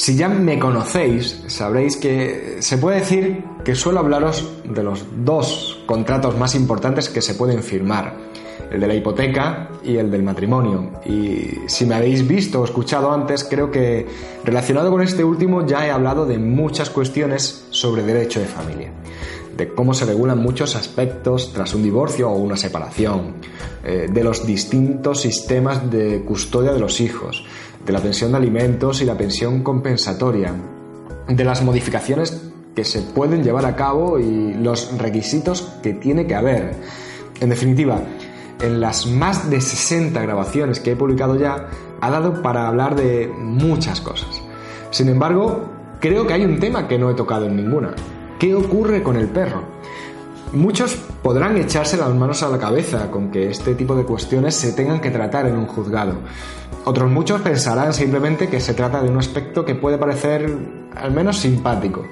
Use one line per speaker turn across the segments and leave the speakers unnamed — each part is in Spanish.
Si ya me conocéis, sabréis que se puede decir que suelo hablaros de los dos contratos más importantes que se pueden firmar, el de la hipoteca y el del matrimonio. Y si me habéis visto o escuchado antes, creo que relacionado con este último ya he hablado de muchas cuestiones sobre derecho de familia de cómo se regulan muchos aspectos tras un divorcio o una separación, eh, de los distintos sistemas de custodia de los hijos, de la pensión de alimentos y la pensión compensatoria, de las modificaciones que se pueden llevar a cabo y los requisitos que tiene que haber. En definitiva, en las más de 60 grabaciones que he publicado ya, ha dado para hablar de muchas cosas. Sin embargo, creo que hay un tema que no he tocado en ninguna, ¿Qué ocurre con el perro? Muchos podrán echarse las manos a la cabeza con que este tipo de cuestiones se tengan que tratar en un juzgado. Otros muchos pensarán simplemente que se trata de un aspecto que puede parecer al menos simpático.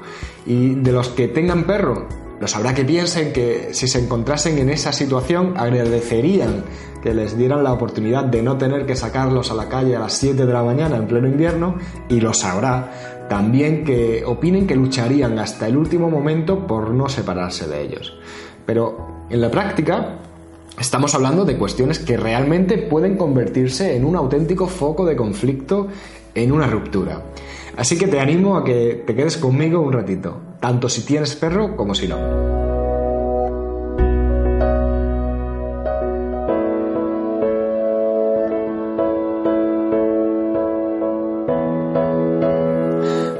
Y de los que tengan perro, los habrá que piensen que si se encontrasen en esa situación agradecerían que les dieran la oportunidad de no tener que sacarlos a la calle a las 7 de la mañana en pleno invierno y los habrá también que opinen que lucharían hasta el último momento por no separarse de ellos. Pero en la práctica estamos hablando de cuestiones que realmente pueden convertirse en un auténtico foco de conflicto en una ruptura. Así que te animo a que te quedes conmigo un ratito, tanto si tienes perro como si no.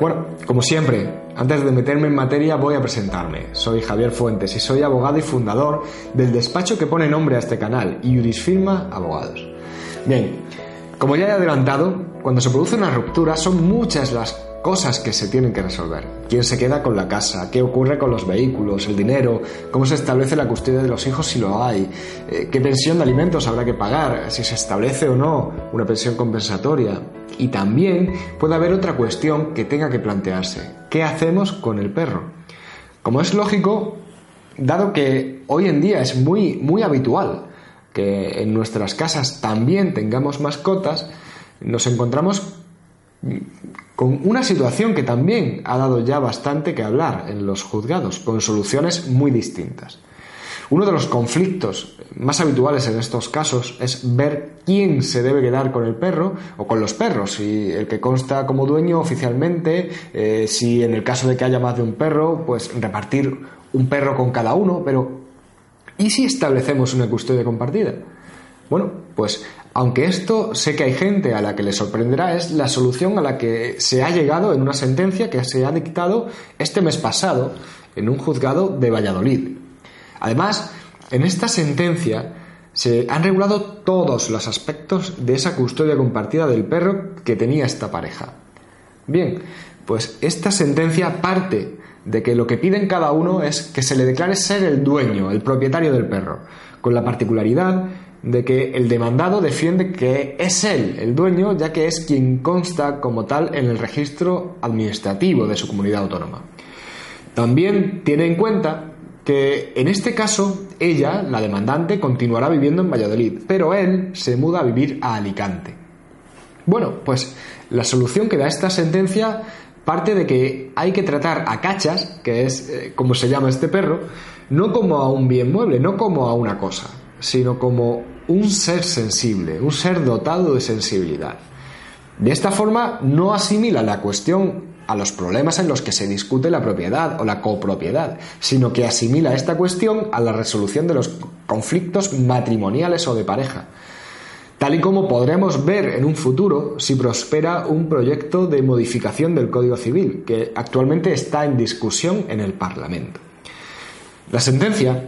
Bueno, como siempre, antes de meterme en materia voy a presentarme. Soy Javier Fuentes y soy abogado y fundador del despacho que pone nombre a este canal, Firma Abogados. Bien, como ya he adelantado, cuando se produce una ruptura son muchas las cosas que se tienen que resolver. ¿Quién se queda con la casa? ¿Qué ocurre con los vehículos? ¿El dinero? ¿Cómo se establece la custodia de los hijos si lo hay? Eh, ¿Qué pensión de alimentos habrá que pagar? ¿Si se establece o no una pensión compensatoria? Y también puede haber otra cuestión que tenga que plantearse. ¿Qué hacemos con el perro? Como es lógico, dado que hoy en día es muy, muy habitual que en nuestras casas también tengamos mascotas, nos encontramos con una situación que también ha dado ya bastante que hablar en los juzgados, con soluciones muy distintas. Uno de los conflictos más habituales en estos casos es ver quién se debe quedar con el perro o con los perros, si el que consta como dueño oficialmente, eh, si en el caso de que haya más de un perro, pues repartir un perro con cada uno, pero ¿Y si establecemos una custodia compartida? Bueno, pues aunque esto sé que hay gente a la que le sorprenderá, es la solución a la que se ha llegado en una sentencia que se ha dictado este mes pasado en un juzgado de Valladolid. Además, en esta sentencia se han regulado todos los aspectos de esa custodia compartida del perro que tenía esta pareja. Bien, pues esta sentencia parte de que lo que piden cada uno es que se le declare ser el dueño, el propietario del perro, con la particularidad de que el demandado defiende que es él el dueño, ya que es quien consta como tal en el registro administrativo de su comunidad autónoma. También tiene en cuenta que en este caso ella, la demandante, continuará viviendo en Valladolid, pero él se muda a vivir a Alicante. Bueno, pues la solución que da esta sentencia parte de que hay que tratar a Cachas, que es eh, como se llama este perro, no como a un bien mueble, no como a una cosa, sino como un ser sensible, un ser dotado de sensibilidad. De esta forma no asimila la cuestión a los problemas en los que se discute la propiedad o la copropiedad, sino que asimila esta cuestión a la resolución de los conflictos matrimoniales o de pareja tal y como podremos ver en un futuro si prospera un proyecto de modificación del Código Civil, que actualmente está en discusión en el Parlamento. La sentencia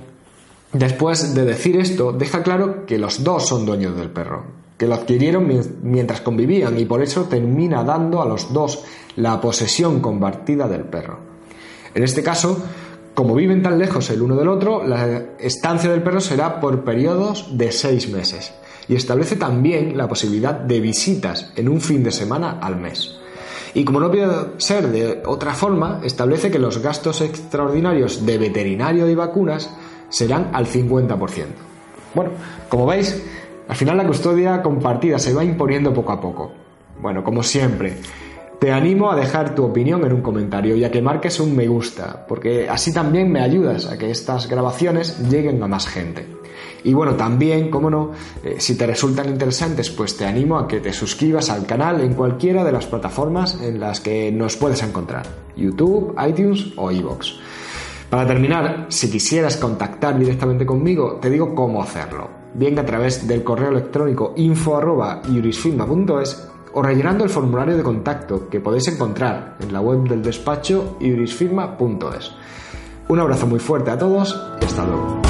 Después de decir esto, deja claro que los dos son dueños del perro, que lo adquirieron mientras convivían y por eso termina dando a los dos la posesión compartida del perro. En este caso, como viven tan lejos el uno del otro, la estancia del perro será por periodos de seis meses y establece también la posibilidad de visitas en un fin de semana al mes. Y como no puede ser de otra forma, establece que los gastos extraordinarios de veterinario y vacunas serán al 50%. Bueno, como veis, al final la custodia compartida se va imponiendo poco a poco. Bueno, como siempre, te animo a dejar tu opinión en un comentario y a que marques un me gusta, porque así también me ayudas a que estas grabaciones lleguen a más gente. Y bueno, también, como no, eh, si te resultan interesantes, pues te animo a que te suscribas al canal en cualquiera de las plataformas en las que nos puedes encontrar, YouTube, iTunes o iVoox. Para terminar, si quisieras contactar directamente conmigo, te digo cómo hacerlo. Bien a través del correo electrónico info.jurisfirma.es o rellenando el formulario de contacto que podéis encontrar en la web del despacho iurisfirma.es. Un abrazo muy fuerte a todos y hasta luego.